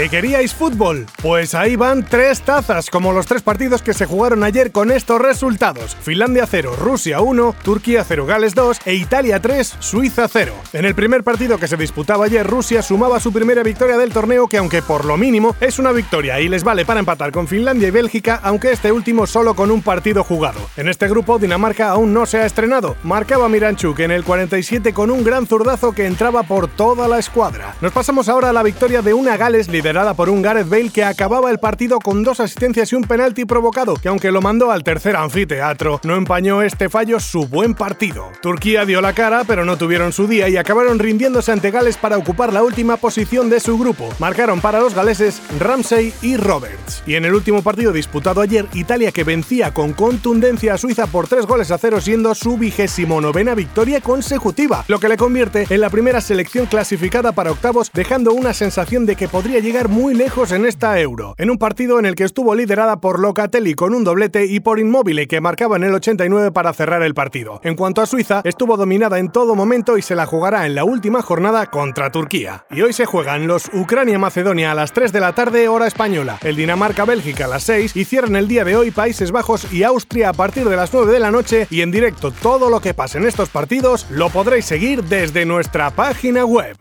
¿Qué queríais fútbol? Pues ahí van tres tazas, como los tres partidos que se jugaron ayer con estos resultados. Finlandia 0, Rusia 1, Turquía 0, Gales 2 e Italia 3, Suiza 0. En el primer partido que se disputaba ayer, Rusia sumaba su primera victoria del torneo que aunque por lo mínimo es una victoria y les vale para empatar con Finlandia y Bélgica, aunque este último solo con un partido jugado. En este grupo, Dinamarca aún no se ha estrenado. Marcaba Miranchuk en el 47 con un gran zurdazo que entraba por toda la escuadra. Nos pasamos ahora a la victoria de una Gales liderada por un Gareth Bale que acababa el partido con dos asistencias y un penalti provocado, que aunque lo mandó al tercer anfiteatro, no empañó este fallo su buen partido. Turquía dio la cara, pero no tuvieron su día y acabaron rindiéndose ante Gales para ocupar la última posición de su grupo. Marcaron para los galeses Ramsey y Roberts. Y en el último partido disputado ayer, Italia que vencía con contundencia a Suiza por tres goles a cero, siendo su vigésimo novena victoria consecutiva, lo que le convierte en la primera selección clasificada para octavos, dejando una sensación de que podría llegar muy lejos en esta Euro, en un partido en el que estuvo liderada por Locatelli con un doblete y por Inmóvil que marcaba en el 89 para cerrar el partido. En cuanto a Suiza, estuvo dominada en todo momento y se la jugará en la última jornada contra Turquía. Y hoy se juegan los Ucrania-Macedonia a las 3 de la tarde hora española, el Dinamarca-Bélgica a las 6 y cierran el día de hoy Países Bajos y Austria a partir de las 9 de la noche y en directo todo lo que pase en estos partidos lo podréis seguir desde nuestra página web.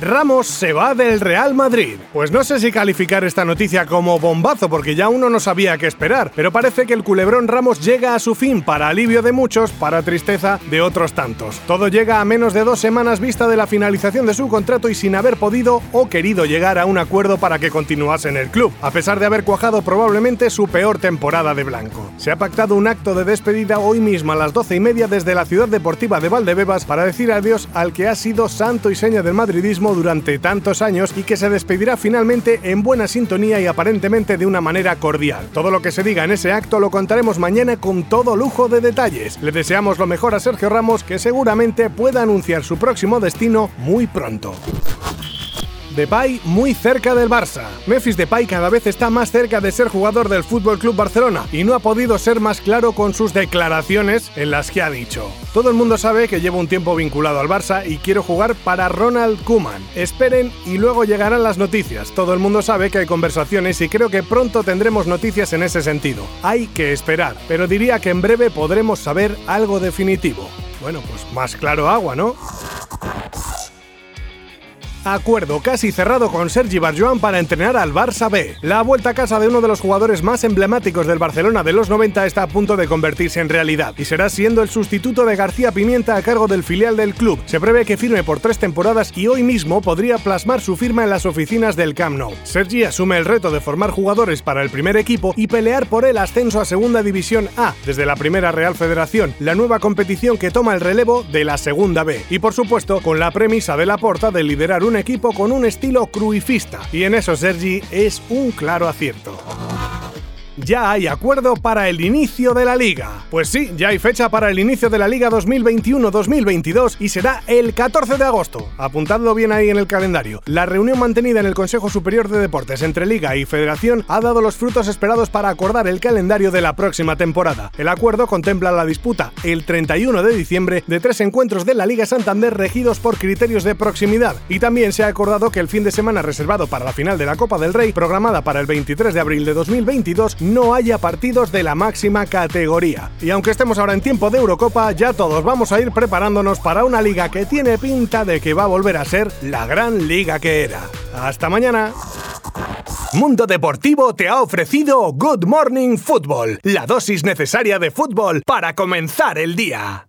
Ramos se va del Real Madrid. Pues no sé si calificar esta noticia como bombazo porque ya uno no sabía qué esperar, pero parece que el culebrón Ramos llega a su fin para alivio de muchos, para tristeza de otros tantos. Todo llega a menos de dos semanas vista de la finalización de su contrato y sin haber podido o querido llegar a un acuerdo para que continuase en el club, a pesar de haber cuajado probablemente su peor temporada de blanco. Se ha pactado un acto de despedida hoy mismo a las doce y media desde la ciudad deportiva de Valdebebas para decir adiós al que ha sido santo y seña del madridismo durante tantos años y que se despedirá finalmente en buena sintonía y aparentemente de una manera cordial. Todo lo que se diga en ese acto lo contaremos mañana con todo lujo de detalles. Le deseamos lo mejor a Sergio Ramos que seguramente pueda anunciar su próximo destino muy pronto. Depay muy cerca del Barça. Memphis Depay cada vez está más cerca de ser jugador del Fútbol Club Barcelona y no ha podido ser más claro con sus declaraciones en las que ha dicho: "Todo el mundo sabe que llevo un tiempo vinculado al Barça y quiero jugar para Ronald Koeman. Esperen y luego llegarán las noticias. Todo el mundo sabe que hay conversaciones y creo que pronto tendremos noticias en ese sentido. Hay que esperar, pero diría que en breve podremos saber algo definitivo." Bueno, pues más claro agua, ¿no? Acuerdo casi cerrado con Sergi Barjuan para entrenar al Barça B. La vuelta a casa de uno de los jugadores más emblemáticos del Barcelona de los 90 está a punto de convertirse en realidad y será siendo el sustituto de García Pimienta a cargo del filial del club. Se prevé que firme por tres temporadas y hoy mismo podría plasmar su firma en las oficinas del Camp Nou. Sergi asume el reto de formar jugadores para el primer equipo y pelear por el ascenso a Segunda División A desde la Primera Real Federación, la nueva competición que toma el relevo de la Segunda B. Y por supuesto, con la premisa de la porta de liderar un equipo con un estilo cruifista, y en eso Sergi es un claro acierto ya hay acuerdo para el inicio de la liga. Pues sí, ya hay fecha para el inicio de la liga 2021-2022 y será el 14 de agosto. Apuntadlo bien ahí en el calendario. La reunión mantenida en el Consejo Superior de Deportes entre liga y federación ha dado los frutos esperados para acordar el calendario de la próxima temporada. El acuerdo contempla la disputa el 31 de diciembre de tres encuentros de la Liga Santander regidos por criterios de proximidad y también se ha acordado que el fin de semana reservado para la final de la Copa del Rey, programada para el 23 de abril de 2022, no haya partidos de la máxima categoría. Y aunque estemos ahora en tiempo de Eurocopa, ya todos vamos a ir preparándonos para una liga que tiene pinta de que va a volver a ser la gran liga que era. Hasta mañana. Mundo Deportivo te ha ofrecido Good Morning Football, la dosis necesaria de fútbol para comenzar el día.